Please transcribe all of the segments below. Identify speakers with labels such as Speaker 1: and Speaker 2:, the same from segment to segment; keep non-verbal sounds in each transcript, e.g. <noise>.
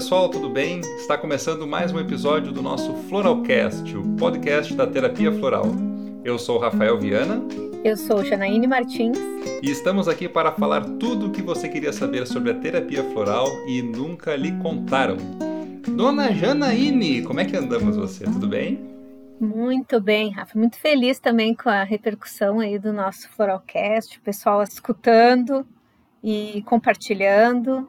Speaker 1: pessoal, tudo bem? Está começando mais um episódio do nosso Floralcast, o podcast da terapia floral. Eu sou o Rafael Viana.
Speaker 2: Eu sou Janaíne Martins.
Speaker 1: E estamos aqui para falar tudo o que você queria saber sobre a terapia floral e nunca lhe contaram. Dona Janaíne, como é que andamos você? Tudo bem?
Speaker 2: Muito bem, Rafa. Muito feliz também com a repercussão aí do nosso Floralcast, o pessoal escutando e compartilhando.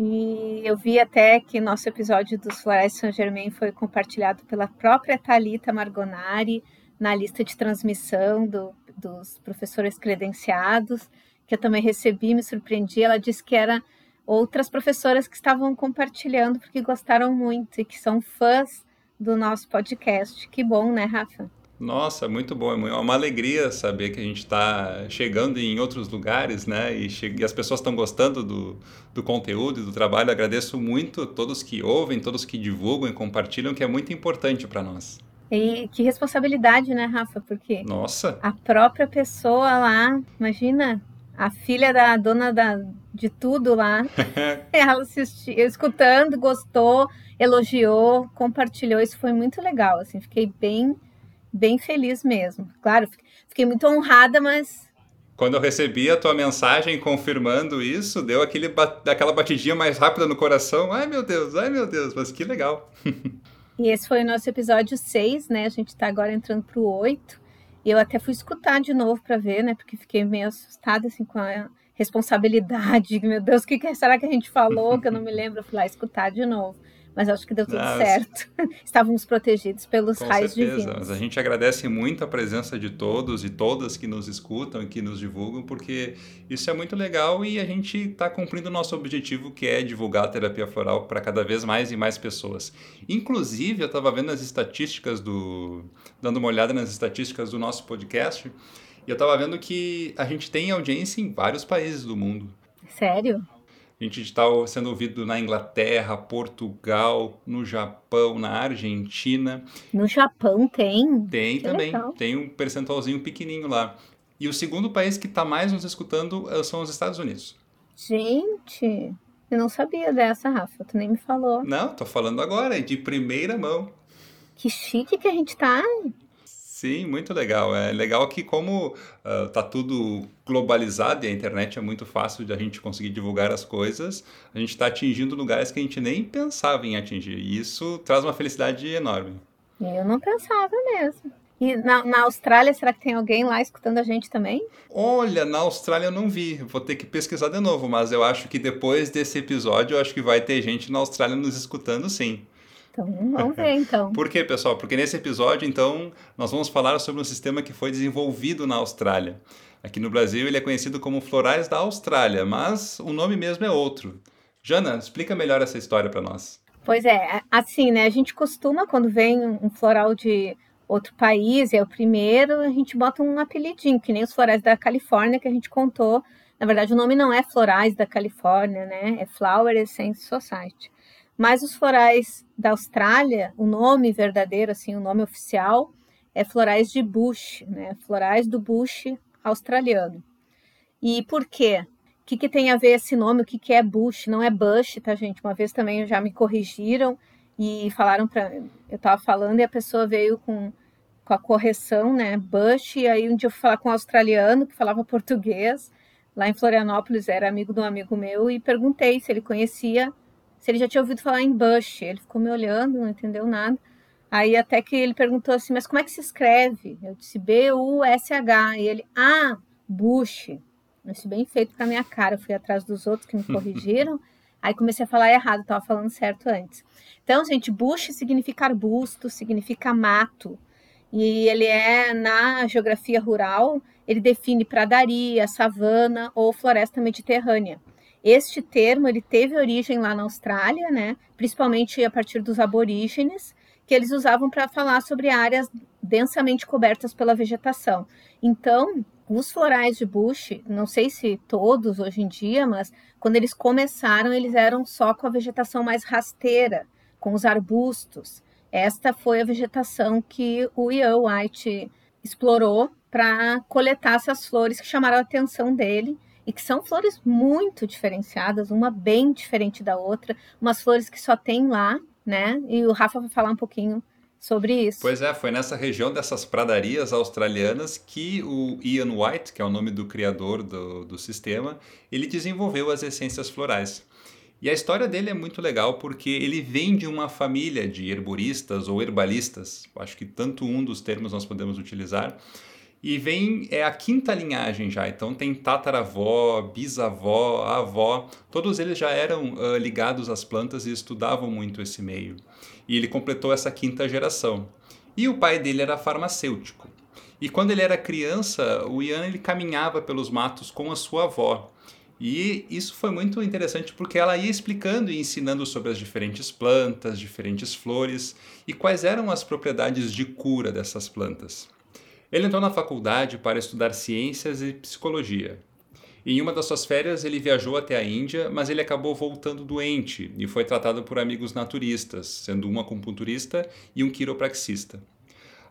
Speaker 2: E eu vi até que nosso episódio dos Florais Saint Germain foi compartilhado pela própria Talita Margonari na lista de transmissão do, dos professores credenciados, que eu também recebi, me surpreendi. Ela disse que era outras professoras que estavam compartilhando porque gostaram muito e que são fãs do nosso podcast. Que bom, né, Rafa?
Speaker 1: Nossa, muito bom. É uma alegria saber que a gente está chegando em outros lugares, né? E, e as pessoas estão gostando do, do conteúdo e do trabalho. agradeço muito a todos que ouvem, todos que divulgam e compartilham, que é muito importante para nós.
Speaker 2: E que responsabilidade, né, Rafa? Porque
Speaker 1: Nossa.
Speaker 2: a própria pessoa lá, imagina, a filha da dona da, de tudo lá, <laughs> ela assistiu, escutando, gostou, elogiou, compartilhou. Isso foi muito legal. Assim, fiquei bem bem feliz mesmo. Claro, fiquei muito honrada, mas.
Speaker 1: Quando eu recebi a tua mensagem confirmando isso, deu aquele, aquela batidinha mais rápida no coração. Ai meu Deus, ai meu Deus, mas que legal. <laughs>
Speaker 2: e esse foi o nosso episódio 6, né? A gente está agora entrando para o 8. E eu até fui escutar de novo para ver, né? Porque fiquei meio assustada assim com a responsabilidade. <laughs> Meu Deus, o que, que será que a gente falou? Que eu não me lembro. Eu fui lá escutar de novo mas acho que deu tudo certo. <laughs> Estávamos protegidos pelos
Speaker 1: Com
Speaker 2: raios
Speaker 1: certeza.
Speaker 2: divinos.
Speaker 1: A gente agradece muito a presença de todos e todas que nos escutam e que nos divulgam, porque isso é muito legal e a gente está cumprindo o nosso objetivo, que é divulgar a terapia floral para cada vez mais e mais pessoas. Inclusive, eu estava vendo as estatísticas do. dando uma olhada nas estatísticas do nosso podcast, e eu estava vendo que a gente tem audiência em vários países do mundo.
Speaker 2: Sério?
Speaker 1: A gente está sendo ouvido na Inglaterra, Portugal, no Japão, na Argentina.
Speaker 2: No Japão tem?
Speaker 1: Tem que também. Legal. Tem um percentualzinho pequenininho lá. E o segundo país que está mais nos escutando eh, são os Estados Unidos.
Speaker 2: Gente, eu não sabia dessa, Rafa. Tu nem me falou.
Speaker 1: Não, tô falando agora, de primeira mão.
Speaker 2: Que chique que a gente tá.
Speaker 1: Sim, muito legal. É legal que como uh, tá tudo globalizado e a internet é muito fácil de a gente conseguir divulgar as coisas, a gente está atingindo lugares que a gente nem pensava em atingir. E isso traz uma felicidade enorme.
Speaker 2: Eu não pensava mesmo. E na, na, Austrália, será que tem alguém lá escutando a gente também?
Speaker 1: Olha, na Austrália eu não vi. Vou ter que pesquisar de novo, mas eu acho que depois desse episódio, eu acho que vai ter gente na Austrália nos escutando sim.
Speaker 2: Então, vamos ver então. <laughs>
Speaker 1: Por quê, pessoal? Porque nesse episódio, então, nós vamos falar sobre um sistema que foi desenvolvido na Austrália. Aqui no Brasil ele é conhecido como Florais da Austrália, mas o nome mesmo é outro. Jana, explica melhor essa história para nós.
Speaker 2: Pois é, assim, né? A gente costuma, quando vem um floral de outro país, é o primeiro, a gente bota um apelidinho, que nem os florais da Califórnia que a gente contou. Na verdade, o nome não é Florais da Califórnia, né? É Flower Essence Society. Mas os florais da Austrália, o nome verdadeiro, assim, o nome oficial é florais de bush, né? Florais do bush australiano. E por quê? O que, que tem a ver esse nome? O que, que é bush? Não é bush, tá, gente? Uma vez também já me corrigiram e falaram para eu estava falando e a pessoa veio com, com a correção, né? Bush. E aí um dia eu fui falar com um australiano que falava português lá em Florianópolis, era amigo de um amigo meu e perguntei se ele conhecia se ele já tinha ouvido falar em Bush. Ele ficou me olhando, não entendeu nada. Aí até que ele perguntou assim, mas como é que se escreve? Eu disse B-U-S-H. E ele, ah, Bush. Disse, bem feito para minha cara. Eu fui atrás dos outros que me <laughs> corrigiram. Aí comecei a falar errado, estava falando certo antes. Então, gente, bush significa arbusto, significa mato. E ele é, na geografia rural, ele define pradaria, savana ou floresta mediterrânea. Este termo ele teve origem lá na Austrália, né? principalmente a partir dos aborígenes, que eles usavam para falar sobre áreas densamente cobertas pela vegetação. Então, os florais de bush, não sei se todos hoje em dia, mas quando eles começaram, eles eram só com a vegetação mais rasteira, com os arbustos. Esta foi a vegetação que o Ian White explorou para coletar essas flores que chamaram a atenção dele e que são flores muito diferenciadas, uma bem diferente da outra, umas flores que só tem lá, né? E o Rafa vai falar um pouquinho sobre isso.
Speaker 1: Pois é, foi nessa região dessas pradarias australianas que o Ian White, que é o nome do criador do, do sistema, ele desenvolveu as essências florais. E a história dele é muito legal porque ele vem de uma família de herboristas ou herbalistas, acho que tanto um dos termos nós podemos utilizar, e vem, é a quinta linhagem já, então tem tataravó, bisavó, avó, todos eles já eram uh, ligados às plantas e estudavam muito esse meio. E ele completou essa quinta geração. E o pai dele era farmacêutico. E quando ele era criança, o Ian ele caminhava pelos matos com a sua avó. E isso foi muito interessante porque ela ia explicando e ensinando sobre as diferentes plantas, diferentes flores e quais eram as propriedades de cura dessas plantas. Ele entrou na faculdade para estudar ciências e psicologia. Em uma das suas férias, ele viajou até a Índia, mas ele acabou voltando doente e foi tratado por amigos naturistas, sendo um acupunturista e um quiropraxista.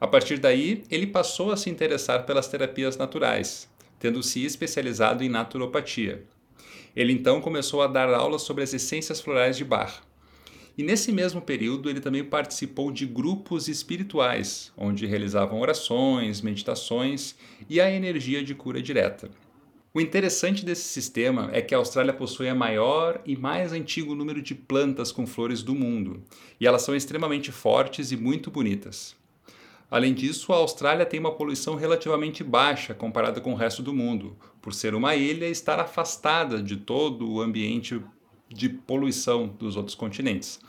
Speaker 1: A partir daí, ele passou a se interessar pelas terapias naturais, tendo se especializado em naturopatia. Ele então começou a dar aulas sobre as essências florais de Bach. E nesse mesmo período, ele também participou de grupos espirituais, onde realizavam orações, meditações e a energia de cura direta. O interessante desse sistema é que a Austrália possui a maior e mais antigo número de plantas com flores do mundo, e elas são extremamente fortes e muito bonitas. Além disso, a Austrália tem uma poluição relativamente baixa comparada com o resto do mundo, por ser uma ilha e estar afastada de todo o ambiente de poluição dos outros continentes.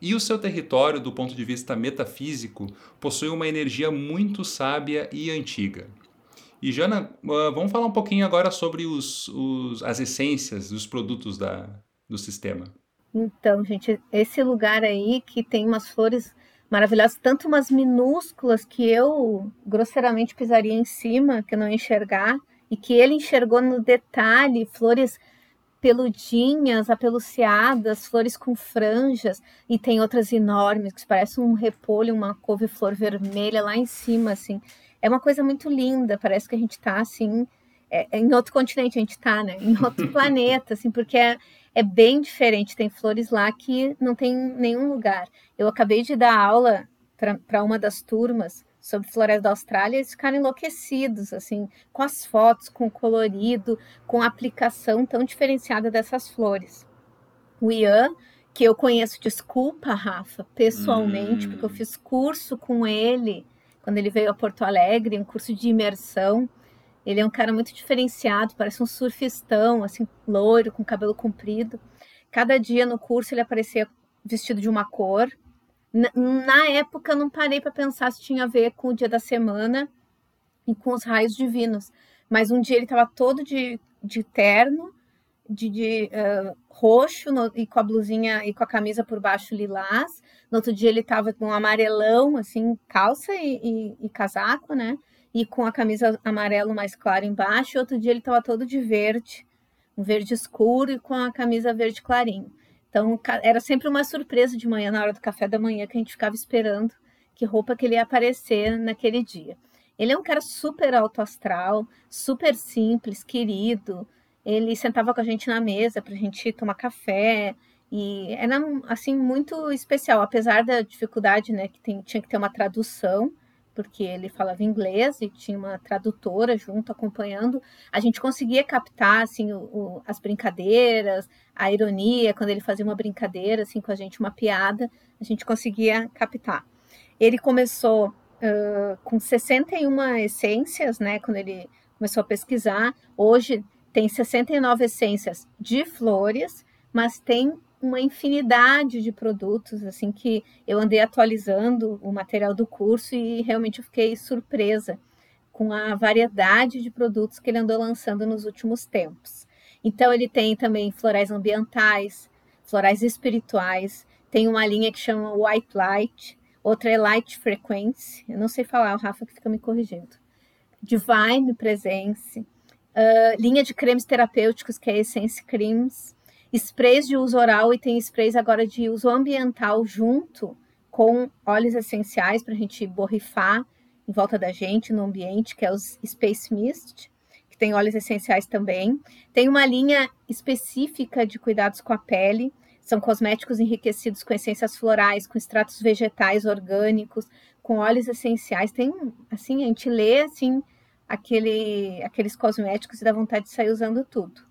Speaker 1: E o seu território, do ponto de vista metafísico, possui uma energia muito sábia e antiga. E Jana, ah, vamos falar um pouquinho agora sobre os, os, as essências dos produtos da, do sistema.
Speaker 2: Então, gente, esse lugar aí que tem umas flores maravilhosas, tanto umas minúsculas que eu grosseiramente pisaria em cima, que eu não ia enxergar, e que ele enxergou no detalhe, flores peludinhas, apeluciadas, flores com franjas, e tem outras enormes, que parecem um repolho, uma couve-flor vermelha lá em cima, assim. É uma coisa muito linda, parece que a gente está, assim, é, é, em outro continente a gente está, né? Em outro <laughs> planeta, assim, porque é, é bem diferente. Tem flores lá que não tem nenhum lugar. Eu acabei de dar aula para uma das turmas sobre florestas da Austrália, eles ficaram enlouquecidos, assim, com as fotos, com o colorido, com a aplicação tão diferenciada dessas flores. O Ian, que eu conheço, desculpa, Rafa, pessoalmente, hum. porque eu hum. fiz curso com ele quando ele veio a Porto Alegre, um curso de imersão. Ele é um cara muito diferenciado, parece um surfistão, assim, loiro, com cabelo comprido. Cada dia no curso ele aparecia vestido de uma cor, na época, não parei para pensar se tinha a ver com o dia da semana e com os raios divinos. Mas um dia ele estava todo de, de terno, de, de uh, roxo no, e com a blusinha e com a camisa por baixo lilás. No outro dia ele estava com um amarelão, assim, calça e, e, e, casaco, né? E com a camisa amarelo mais clara embaixo. Outro dia ele estava todo de verde, um verde escuro e com a camisa verde clarinho. Então, era sempre uma surpresa de manhã, na hora do café da manhã, que a gente ficava esperando que roupa que ele ia aparecer naquele dia. Ele é um cara super alto astral, super simples, querido. Ele sentava com a gente na mesa para a gente tomar café. E era, assim, muito especial, apesar da dificuldade, né, que tem, tinha que ter uma tradução porque ele falava inglês e tinha uma tradutora junto acompanhando, a gente conseguia captar assim o, o, as brincadeiras, a ironia quando ele fazia uma brincadeira assim com a gente, uma piada, a gente conseguia captar. Ele começou uh, com 61 essências, né? Quando ele começou a pesquisar, hoje tem 69 essências de flores, mas tem uma infinidade de produtos, assim, que eu andei atualizando o material do curso e realmente eu fiquei surpresa com a variedade de produtos que ele andou lançando nos últimos tempos. Então, ele tem também florais ambientais, florais espirituais, tem uma linha que chama White Light, outra é Light Frequency, eu não sei falar, o Rafa que fica me corrigindo. Divine Presence, uh, linha de cremes terapêuticos, que é Essence Creams, sprays de uso oral e tem sprays agora de uso ambiental junto com óleos essenciais para a gente borrifar em volta da gente no ambiente, que é os Space Mist, que tem óleos essenciais também. Tem uma linha específica de cuidados com a pele. São cosméticos enriquecidos com essências florais, com extratos vegetais orgânicos, com óleos essenciais. Tem, assim, a gente lê, assim, aquele, aqueles cosméticos e dá vontade de sair usando tudo.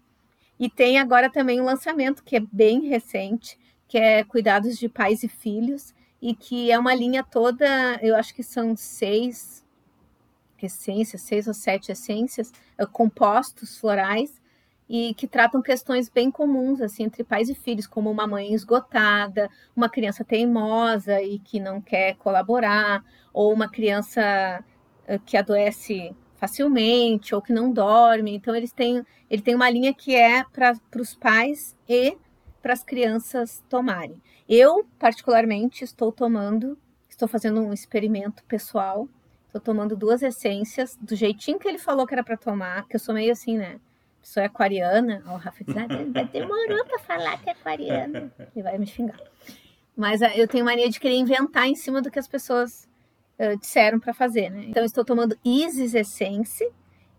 Speaker 2: E tem agora também um lançamento que é bem recente, que é Cuidados de Pais e Filhos, e que é uma linha toda, eu acho que são seis essências, seis ou sete essências, eh, compostos florais, e que tratam questões bem comuns assim entre pais e filhos, como uma mãe esgotada, uma criança teimosa e que não quer colaborar, ou uma criança eh, que adoece facilmente ou que não dorme. Então eles têm, ele tem uma linha que é para os pais e para as crianças tomarem. Eu particularmente estou tomando, estou fazendo um experimento pessoal. Estou tomando duas essências do jeitinho que ele falou que era para tomar, que eu sou meio assim, né? É aquariana. O Rafa diz, ah, demorou para falar que é aquariana. Ele vai me xingar. Mas ah, eu tenho mania de querer inventar em cima do que as pessoas uh, disseram para fazer, né? Então, estou tomando Isis Essence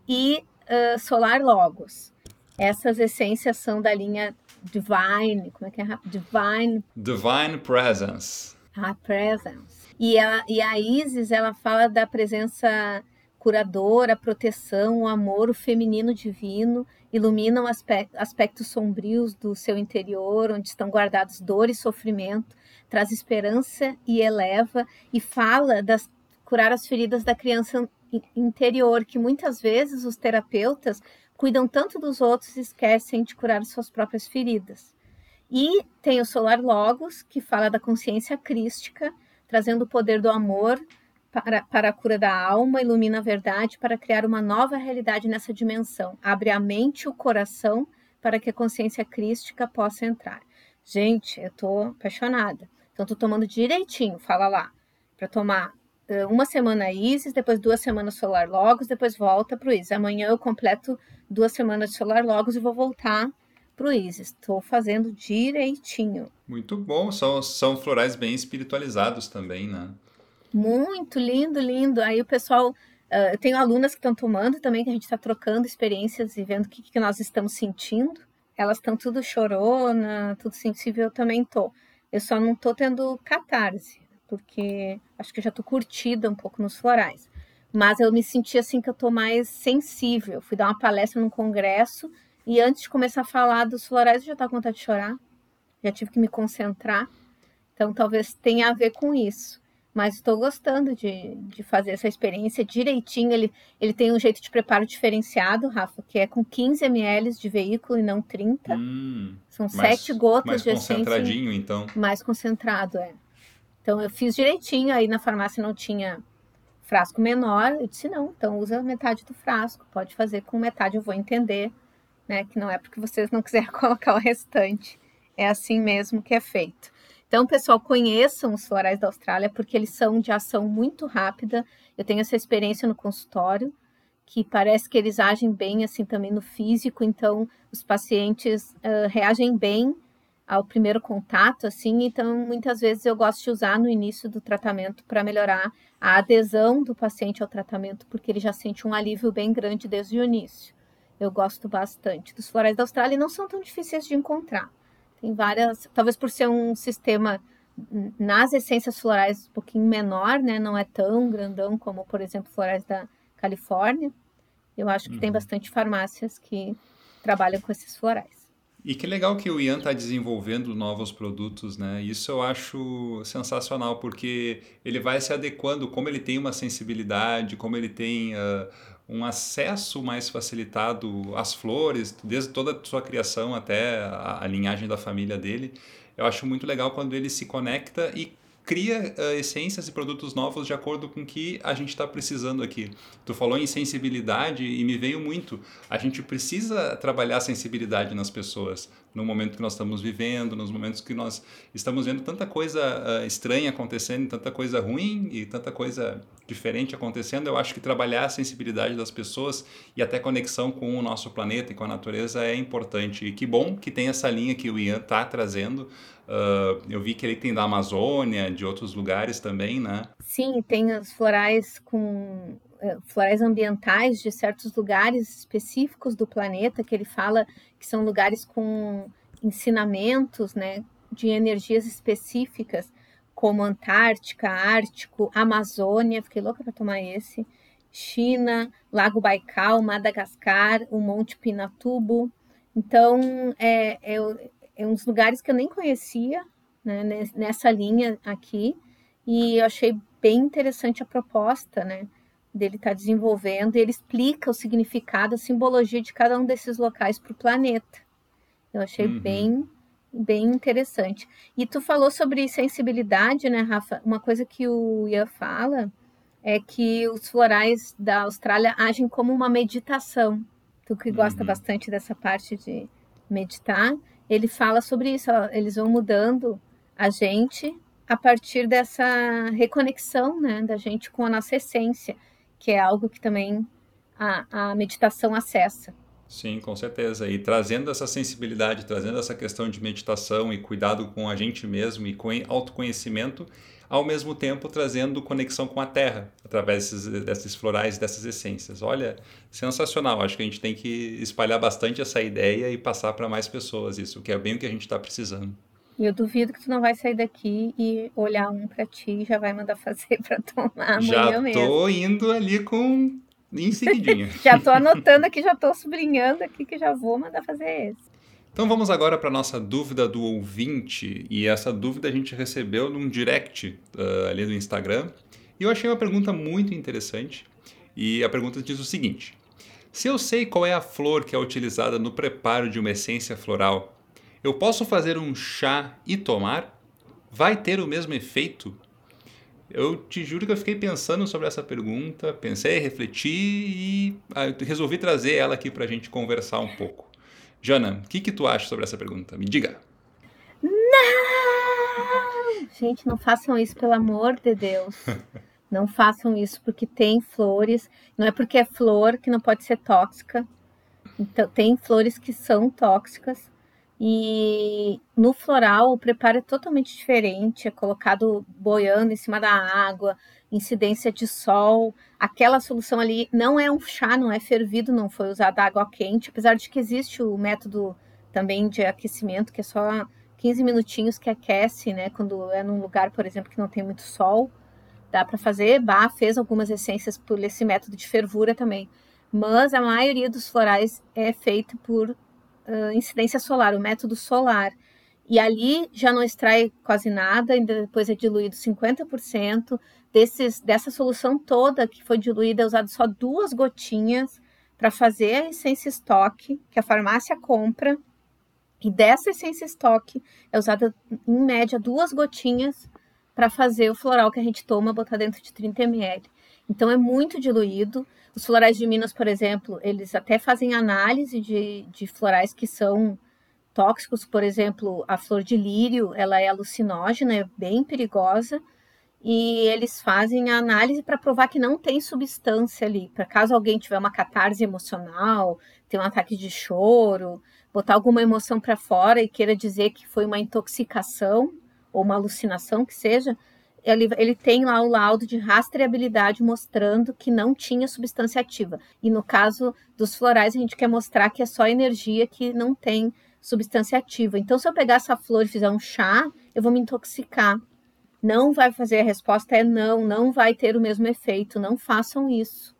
Speaker 2: e uh, Solar Logos. Essas essências são da linha Divine, como é que é? Divine...
Speaker 1: Divine Presence.
Speaker 2: Ah, Presence. E a, e a Isis, ela fala da presença curadora, proteção, o amor, o feminino divino, iluminam aspectos sombrios do seu interior, onde estão guardados dor e sofrimento, traz esperança e eleva, e fala das curar as feridas da criança interior, que muitas vezes os terapeutas cuidam tanto dos outros e esquecem de curar suas próprias feridas. E tem o Solar Logos, que fala da consciência crística, trazendo o poder do amor, para, para a cura da alma, ilumina a verdade para criar uma nova realidade nessa dimensão. Abre a mente e o coração para que a consciência crística possa entrar. Gente, eu tô apaixonada. Então, tô tomando direitinho, fala lá, para tomar uh, uma semana Isis, depois duas semanas Solar Logos, depois volta para o Isis. Amanhã eu completo duas semanas de Solar Logos e vou voltar para o Isis. Estou fazendo direitinho.
Speaker 1: Muito bom, são, são florais bem espiritualizados também, né?
Speaker 2: Muito lindo, lindo. Aí o pessoal, uh, eu tenho alunas que estão tomando também, que a gente está trocando experiências e vendo o que, que nós estamos sentindo. Elas estão tudo chorona, tudo sensível, eu também tô. Eu só não tô tendo catarse, porque acho que eu já tô curtida um pouco nos florais. Mas eu me senti assim que eu tô mais sensível. Fui dar uma palestra num congresso e antes de começar a falar dos florais eu já tava com vontade de chorar. Já tive que me concentrar. Então talvez tenha a ver com isso. Mas estou gostando de, de fazer essa experiência direitinho. Ele, ele tem um jeito de preparo diferenciado, Rafa, que é com 15 ml de veículo e não 30. Hum, São mais, 7 gotas
Speaker 1: mais
Speaker 2: de
Speaker 1: essência. Mais concentradinho, então.
Speaker 2: Mais concentrado, é. Então eu fiz direitinho, aí na farmácia não tinha frasco menor. Eu disse, não, então usa metade do frasco. Pode fazer com metade, eu vou entender, né? Que não é porque vocês não quiserem <laughs> colocar o restante. É assim mesmo que é feito. Então, pessoal, conheçam os florais da Austrália, porque eles são de ação muito rápida. Eu tenho essa experiência no consultório, que parece que eles agem bem assim também no físico, então os pacientes uh, reagem bem ao primeiro contato, assim, então muitas vezes eu gosto de usar no início do tratamento para melhorar a adesão do paciente ao tratamento, porque ele já sente um alívio bem grande desde o início. Eu gosto bastante dos florais da Austrália e não são tão difíceis de encontrar. Tem várias, talvez por ser um sistema nas essências florais um pouquinho menor, né? Não é tão grandão como, por exemplo, florais da Califórnia. Eu acho que uhum. tem bastante farmácias que trabalham com esses florais.
Speaker 1: E que legal que o Ian está desenvolvendo novos produtos, né? Isso eu acho sensacional, porque ele vai se adequando, como ele tem uma sensibilidade, como ele tem uh, um acesso mais facilitado às flores, desde toda a sua criação até a, a linhagem da família dele. Eu acho muito legal quando ele se conecta e cria uh, essências e produtos novos de acordo com o que a gente está precisando aqui. Tu falou em sensibilidade e me veio muito. A gente precisa trabalhar a sensibilidade nas pessoas no momento que nós estamos vivendo, nos momentos que nós estamos vendo tanta coisa uh, estranha acontecendo, tanta coisa ruim e tanta coisa diferente acontecendo. Eu acho que trabalhar a sensibilidade das pessoas e até conexão com o nosso planeta e com a natureza é importante. E que bom que tem essa linha que o Ian está trazendo Uh, eu vi que ele tem da Amazônia, de outros lugares também, né?
Speaker 2: Sim, tem os florais com florais ambientais de certos lugares específicos do planeta, que ele fala que são lugares com ensinamentos, né, de energias específicas, como Antártica, Ártico, Amazônia, fiquei louca para tomar esse, China, Lago Baikal, Madagascar, o Monte Pinatubo. Então, é, é, é uns lugares que eu nem conhecia, né, nessa linha aqui, e eu achei bem interessante a proposta, né, dele estar tá desenvolvendo, e ele explica o significado, a simbologia de cada um desses locais para o planeta. Eu achei uhum. bem bem interessante. E tu falou sobre sensibilidade, né, Rafa? Uma coisa que o Ian fala é que os florais da Austrália agem como uma meditação. Tu que gosta uhum. bastante dessa parte de meditar, ele fala sobre isso. Ó, eles vão mudando a gente a partir dessa reconexão, né, da gente com a nossa essência, que é algo que também a, a meditação acessa.
Speaker 1: Sim, com certeza. E trazendo essa sensibilidade, trazendo essa questão de meditação e cuidado com a gente mesmo e com autoconhecimento, ao mesmo tempo trazendo conexão com a terra, através desses, desses florais, dessas essências. Olha, sensacional. Acho que a gente tem que espalhar bastante essa ideia e passar para mais pessoas isso, que é bem o que a gente está precisando.
Speaker 2: Eu duvido que tu não vai sair daqui e olhar um para ti e já vai mandar fazer para tomar amanhã
Speaker 1: já
Speaker 2: mesmo.
Speaker 1: Já tô indo ali com em seguidinho. <laughs>
Speaker 2: já estou anotando aqui, já estou sublinhando aqui que já vou mandar fazer esse.
Speaker 1: Então vamos agora para a nossa dúvida do ouvinte. E essa dúvida a gente recebeu num direct uh, ali do Instagram. E eu achei uma pergunta muito interessante. E a pergunta diz o seguinte: Se eu sei qual é a flor que é utilizada no preparo de uma essência floral, eu posso fazer um chá e tomar? Vai ter o mesmo efeito? Eu te juro que eu fiquei pensando sobre essa pergunta, pensei, refleti e ah, resolvi trazer ela aqui para a gente conversar um pouco. Jana, o que, que tu acha sobre essa pergunta? Me diga.
Speaker 2: Não! Gente, não façam isso, pelo amor de Deus. <laughs> não façam isso, porque tem flores. Não é porque é flor que não pode ser tóxica. Então, tem flores que são tóxicas. E no floral o preparo é totalmente diferente, é colocado boiando em cima da água, incidência de sol. Aquela solução ali não é um chá, não é fervido, não foi usada água quente, apesar de que existe o método também de aquecimento, que é só 15 minutinhos que aquece, né? Quando é num lugar, por exemplo, que não tem muito sol, dá para fazer. Bah fez algumas essências por esse método de fervura também. Mas a maioria dos florais é feito por uh, incidência solar, o método solar. E ali já não extrai quase nada, ainda depois é diluído 50%. Desses, dessa solução toda que foi diluída, é usado só duas gotinhas para fazer a essência estoque, que a farmácia compra. E dessa essência estoque é usada, em média, duas gotinhas para fazer o floral que a gente toma, botar dentro de 30 ml. Então é muito diluído. Os florais de Minas, por exemplo, eles até fazem análise de, de florais que são tóxicos, por exemplo, a flor de lírio, ela é alucinógena, é bem perigosa, e eles fazem a análise para provar que não tem substância ali, para caso alguém tiver uma catarse emocional, ter um ataque de choro, botar alguma emoção para fora e queira dizer que foi uma intoxicação ou uma alucinação que seja, ele, ele tem lá o laudo de rastreabilidade mostrando que não tinha substância ativa. E no caso dos florais, a gente quer mostrar que é só energia que não tem substância ativa. Então, se eu pegar essa flor e fizer um chá, eu vou me intoxicar. Não vai fazer, a resposta é não, não vai ter o mesmo efeito, não façam isso.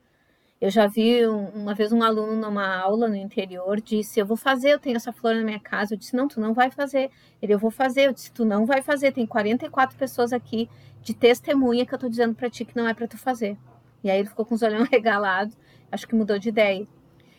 Speaker 2: Eu já vi uma vez um aluno numa aula no interior disse: Eu vou fazer, eu tenho essa flor na minha casa. Eu disse: Não, tu não vai fazer. Ele: Eu vou fazer. Eu disse: Tu não vai fazer. Tem 44 pessoas aqui de testemunha que eu tô dizendo para ti que não é para tu fazer. E aí ele ficou com os olhos <laughs> regalados, acho que mudou de ideia.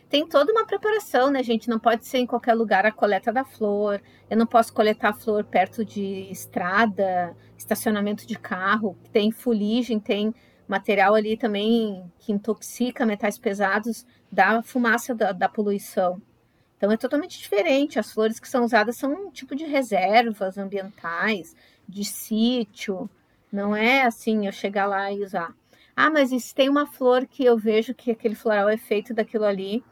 Speaker 2: Tem toda uma preparação, né, gente? Não pode ser em qualquer lugar a coleta da flor. Eu não posso coletar a flor perto de estrada, estacionamento de carro. Tem fuligem, tem material ali também que intoxica metais pesados da fumaça da, da poluição. Então é totalmente diferente. As flores que são usadas são um tipo de reservas ambientais, de sítio. Não é assim eu chegar lá e usar. Ah, mas se tem uma flor que eu vejo que aquele floral é feito daquilo ali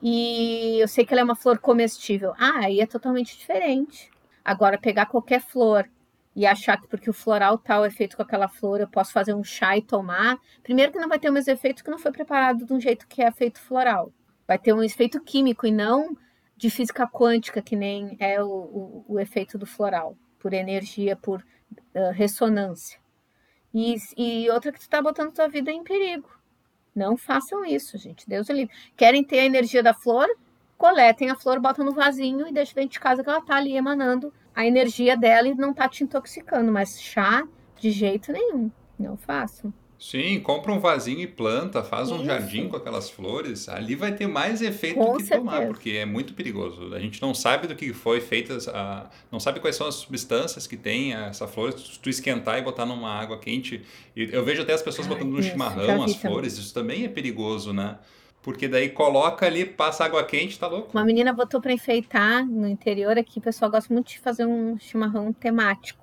Speaker 2: e eu sei que ela é uma flor comestível. Ah, aí é totalmente diferente. Agora, pegar qualquer flor e achar que porque o floral tal é feito com aquela flor, eu posso fazer um chá e tomar. Primeiro que não vai ter o mesmo efeito que não foi preparado de um jeito que é feito floral. Vai ter um efeito químico e não de física quântica, que nem é o, o, o efeito do floral, por energia, por uh, ressonância. E, e outra que tu está botando tua vida em perigo. Não façam isso, gente. Deus o livre. Querem ter a energia da flor? Coletem a flor, botam no vasinho e deixem dentro de casa que ela tá ali emanando a energia dela e não tá te intoxicando. Mas chá, de jeito nenhum. Não façam.
Speaker 1: Sim, compra um vasinho e planta, faz Isso. um jardim com aquelas flores. Ali vai ter mais efeito
Speaker 2: com
Speaker 1: do que
Speaker 2: certeza.
Speaker 1: tomar, porque é muito perigoso. A gente não sabe do que foi feita, a, não sabe quais são as substâncias que tem essa flor. Se tu esquentar e botar numa água quente. eu vejo até as pessoas botando no chimarrão as flores, também. isso também é perigoso, né? Porque daí coloca ali, passa água quente, tá louco?
Speaker 2: Uma menina botou para enfeitar no interior aqui, o pessoal gosta muito de fazer um chimarrão temático.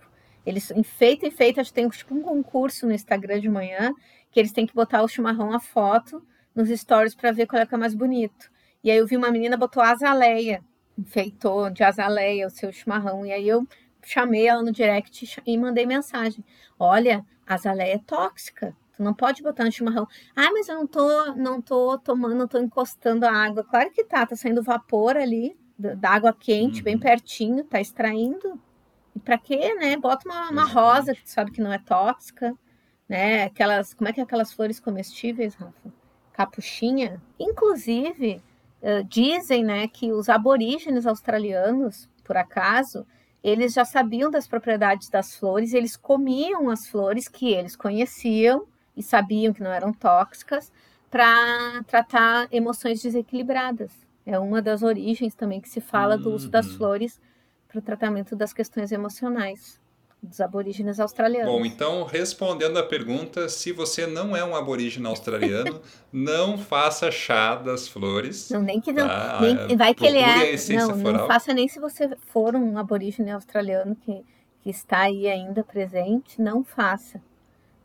Speaker 2: Eles enfeitam, enfeitam, acho que tem tipo um concurso no Instagram de manhã, que eles têm que botar o chimarrão a foto nos stories para ver qual é que é mais bonito. E aí eu vi uma menina botou azaleia, enfeitou de azaleia o seu chimarrão. E aí eu chamei ela no direct e mandei mensagem: Olha, azaleia é tóxica. Tu não pode botar no chimarrão. Ah, mas eu não tô, não tô tomando, não tô encostando a água. Claro que tá, tá saindo vapor ali da água quente, uhum. bem pertinho, tá extraindo. Para quê, né? Bota uma, uma rosa que tu sabe que não é tóxica, né? Aquelas, como é que é aquelas flores comestíveis, Rafa? Capuchinha. Inclusive, uh, dizem, né, que os aborígenes australianos, por acaso, eles já sabiam das propriedades das flores, eles comiam as flores que eles conheciam e sabiam que não eram tóxicas para tratar emoções desequilibradas. É uma das origens também que se fala do uso das uhum. flores para o tratamento das questões emocionais dos aborígenes australianos.
Speaker 1: Bom, então, respondendo a pergunta, se você não é um aborígene australiano, <laughs> não faça chá das flores.
Speaker 2: Não, nem que não. Tá? Nem, vai que ele é. Não, não faça nem se você for um aborígene australiano que, que está aí ainda presente, não faça.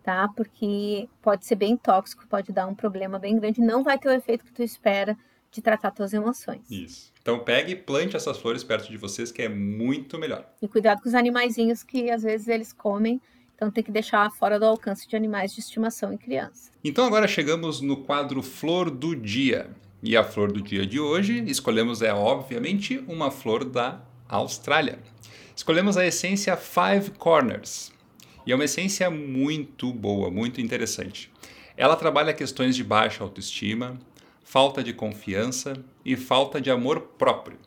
Speaker 2: Tá? Porque pode ser bem tóxico, pode dar um problema bem grande, não vai ter o efeito que tu espera de tratar suas emoções.
Speaker 1: Isso. Então pegue e plante essas flores perto de vocês, que é muito melhor.
Speaker 2: E cuidado com os animaizinhos que às vezes eles comem, então tem que deixar fora do alcance de animais de estimação e criança.
Speaker 1: Então agora chegamos no quadro Flor do Dia. E a flor do dia de hoje escolhemos é obviamente uma flor da Austrália. Escolhemos a essência Five Corners. E é uma essência muito boa, muito interessante. Ela trabalha questões de baixa autoestima, falta de confiança e falta de amor próprio.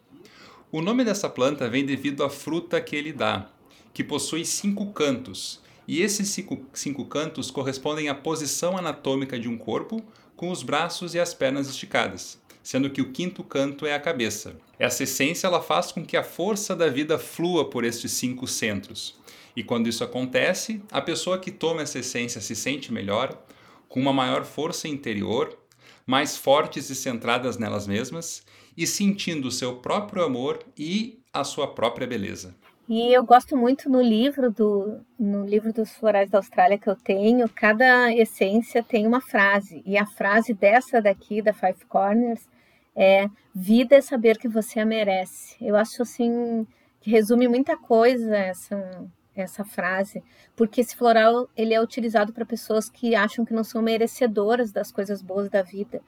Speaker 1: O nome dessa planta vem devido à fruta que ele dá, que possui cinco cantos, e esses cinco, cinco cantos correspondem à posição anatômica de um corpo com os braços e as pernas esticadas, sendo que o quinto canto é a cabeça. Essa essência ela faz com que a força da vida flua por estes cinco centros. E quando isso acontece, a pessoa que toma essa essência se sente melhor, com uma maior força interior mais fortes e centradas nelas mesmas e sentindo o seu próprio amor e a sua própria beleza.
Speaker 2: E eu gosto muito no livro do no livro dos florais da Austrália que eu tenho, cada essência tem uma frase e a frase dessa daqui da Five Corners é vida é saber que você a merece. Eu acho assim que resume muita coisa essa essa frase, porque esse floral ele é utilizado para pessoas que acham que não são merecedoras das coisas boas da vida.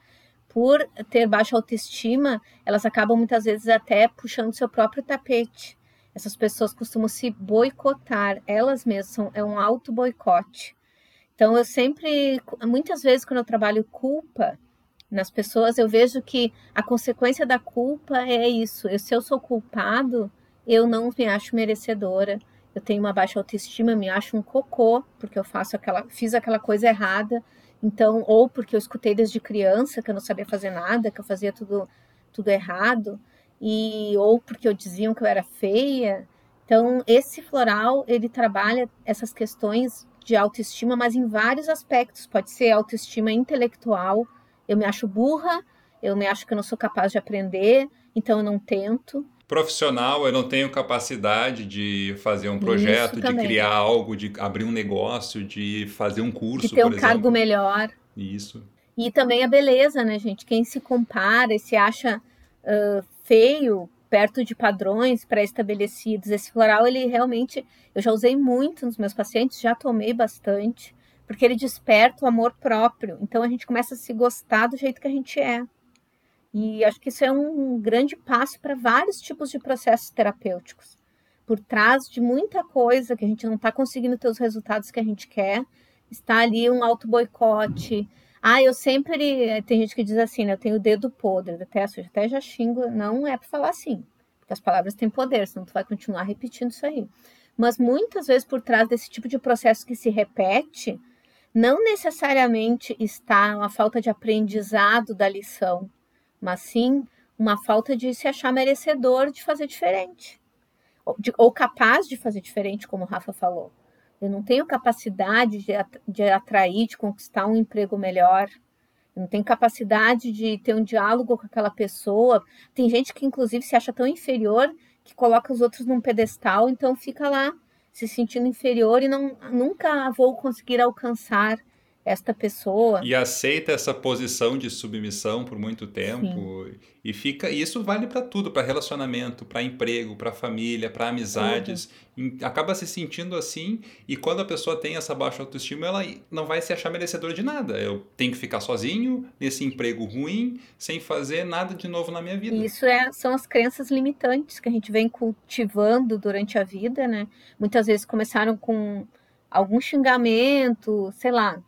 Speaker 2: Por ter baixa autoestima, elas acabam muitas vezes até puxando seu próprio tapete. Essas pessoas costumam se boicotar, elas mesmas são é um auto boicote. Então eu sempre, muitas vezes quando eu trabalho culpa nas pessoas, eu vejo que a consequência da culpa é isso. Eu, se eu sou culpado, eu não me acho merecedora eu tenho uma baixa autoestima, me acho um cocô, porque eu faço aquela, fiz aquela coisa errada. Então, ou porque eu escutei desde criança que eu não sabia fazer nada, que eu fazia tudo tudo errado, e ou porque eu diziam que eu era feia. Então, esse floral, ele trabalha essas questões de autoestima, mas em vários aspectos. Pode ser autoestima intelectual, eu me acho burra, eu me acho que eu não sou capaz de aprender, então eu não tento
Speaker 1: profissional, eu não tenho capacidade de fazer um projeto, de criar algo, de abrir um negócio, de fazer um curso,
Speaker 2: de ter um exemplo. cargo melhor.
Speaker 1: Isso.
Speaker 2: E também a beleza, né, gente? Quem se compara e se acha uh, feio perto de padrões pré-estabelecidos. Esse floral, ele realmente, eu já usei muito nos meus pacientes, já tomei bastante, porque ele desperta o amor próprio. Então a gente começa a se gostar do jeito que a gente é. E acho que isso é um grande passo para vários tipos de processos terapêuticos. Por trás de muita coisa que a gente não está conseguindo ter os resultados que a gente quer, está ali um auto-boicote. Ah, eu sempre. Tem gente que diz assim, né? Eu tenho o dedo podre, detesto, eu até já xingo. Não é para falar assim, porque as palavras têm poder, senão tu vai continuar repetindo isso aí. Mas muitas vezes por trás desse tipo de processo que se repete, não necessariamente está uma falta de aprendizado da lição, mas sim uma falta de se achar merecedor de fazer diferente, ou, de, ou capaz de fazer diferente, como o Rafa falou. Eu não tenho capacidade de, de atrair, de conquistar um emprego melhor. Eu não tenho capacidade de ter um diálogo com aquela pessoa. Tem gente que, inclusive, se acha tão inferior que coloca os outros num pedestal, então fica lá se sentindo inferior e não, nunca vou conseguir alcançar esta pessoa.
Speaker 1: E aceita essa posição de submissão por muito tempo. Sim. E fica. E isso vale para tudo, para relacionamento, para emprego, para família, para amizades. Uhum. Acaba se sentindo assim, e quando a pessoa tem essa baixa autoestima, ela não vai se achar merecedora de nada. Eu tenho que ficar sozinho, nesse emprego ruim, sem fazer nada de novo na minha vida.
Speaker 2: Isso é, são as crenças limitantes que a gente vem cultivando durante a vida, né? Muitas vezes começaram com algum xingamento, sei lá,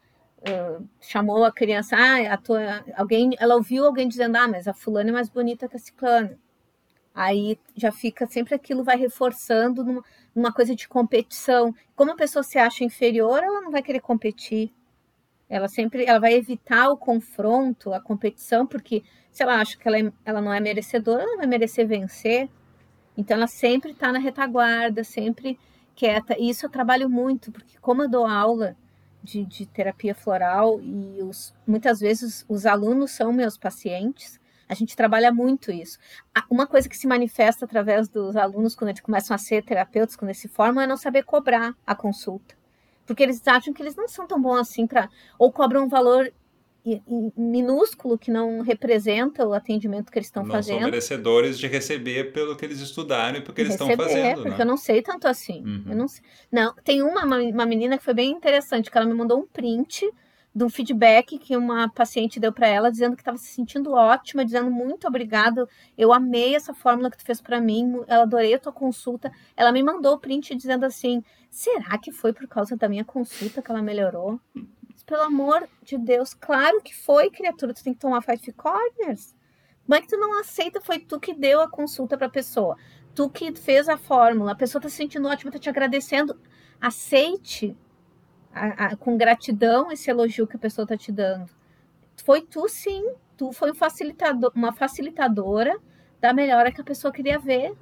Speaker 2: chamou a criança, ah, a tua, alguém, ela ouviu alguém dizendo, ah, mas a fulana é mais bonita que a ciclana. Aí já fica sempre aquilo vai reforçando numa, numa coisa de competição. Como a pessoa se acha inferior, ela não vai querer competir. Ela sempre ela vai evitar o confronto, a competição, porque se ela acha que ela, é, ela não é merecedora, ela não vai merecer vencer. Então ela sempre está na retaguarda, sempre quieta. E isso eu trabalho muito, porque como eu dou aula de, de terapia floral e os, muitas vezes os alunos são meus pacientes. A gente trabalha muito isso. Uma coisa que se manifesta através dos alunos quando eles começam a ser terapeutas, quando eles se formam, é não saber cobrar a consulta. Porque eles acham que eles não são tão bons assim para. Ou cobram um valor minúsculo que não representa o atendimento que eles estão fazendo. Não
Speaker 1: são merecedores de receber pelo que eles estudaram e pelo que eles estão fazendo.
Speaker 2: Porque
Speaker 1: né?
Speaker 2: eu não sei tanto assim. Uhum. Eu não, sei. não, tem uma, uma menina que foi bem interessante, que ela me mandou um print de um feedback que uma paciente deu para ela, dizendo que estava se sentindo ótima, dizendo muito obrigado, eu amei essa fórmula que tu fez para mim, ela adorei a tua consulta. Ela me mandou o print dizendo assim: será que foi por causa da minha consulta que ela melhorou? Pelo amor de Deus, claro que foi, criatura, tu tem que tomar five corners. Como é que tu não aceita? Foi tu que deu a consulta para a pessoa, tu que fez a fórmula, a pessoa tá se sentindo ótima, tá te agradecendo. Aceite a, a, com gratidão esse elogio que a pessoa tá te dando. Foi tu sim, tu foi um facilitador, uma facilitadora da melhora que a pessoa queria ver.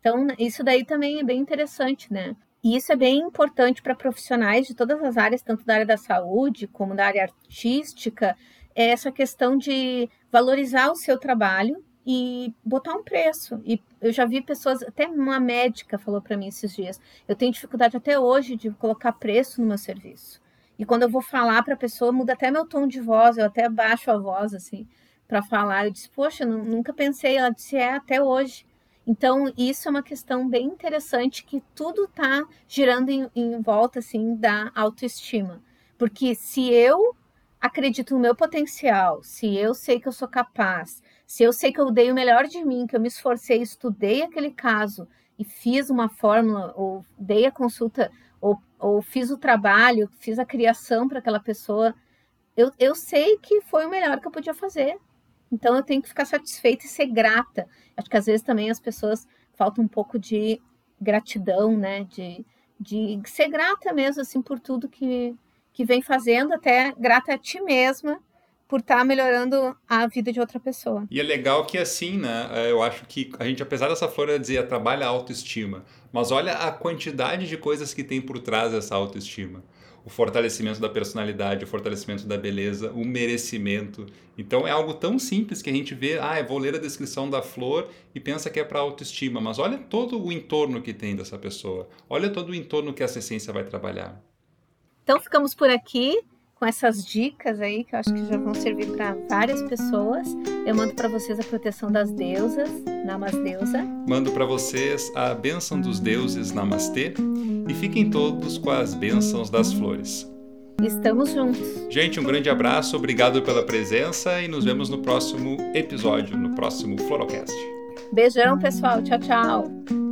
Speaker 2: Então, isso daí também é bem interessante, né? E isso é bem importante para profissionais de todas as áreas, tanto da área da saúde como da área artística, é essa questão de valorizar o seu trabalho e botar um preço. E eu já vi pessoas, até uma médica falou para mim esses dias, eu tenho dificuldade até hoje de colocar preço no meu serviço. E quando eu vou falar para a pessoa, muda até meu tom de voz, eu até baixo a voz assim para falar. Eu disse, poxa, nunca pensei. Ela disse, é, até hoje. Então, isso é uma questão bem interessante que tudo está girando em, em, volta assim da autoestima. Porque se eu acredito no meu potencial, se eu sei que eu sou capaz, se eu sei que eu dei o melhor de mim, que eu me esforcei, estudei aquele caso e fiz uma fórmula, ou dei a consulta, ou, ou fiz o trabalho, fiz a criação para aquela pessoa, eu, eu sei que foi o melhor que eu podia fazer. Então eu tenho que ficar satisfeita e ser grata. Acho que às vezes também as pessoas faltam um pouco de gratidão, né? De, de ser grata mesmo assim por tudo que, que vem fazendo, até grata a ti mesma por estar tá melhorando a vida de outra pessoa.
Speaker 1: E é legal que assim, né? É, eu acho que a gente, apesar dessa flor dizer trabalha a autoestima, mas olha a quantidade de coisas que tem por trás dessa autoestima o fortalecimento da personalidade, o fortalecimento da beleza, o merecimento. Então é algo tão simples que a gente vê, ah, eu vou ler a descrição da flor e pensa que é para autoestima, mas olha todo o entorno que tem dessa pessoa. Olha todo o entorno que essa essência vai trabalhar.
Speaker 2: Então ficamos por aqui. Com essas dicas aí, que eu acho que já vão servir para várias pessoas. Eu mando para vocês a proteção das deusas, Namasdeusa.
Speaker 1: Mando para vocês a bênção dos deuses, Namastê. E fiquem todos com as bênçãos das flores.
Speaker 2: Estamos juntos.
Speaker 1: Gente, um grande abraço, obrigado pela presença e nos vemos no próximo episódio, no próximo Florocast.
Speaker 2: Beijão, pessoal. Tchau, tchau.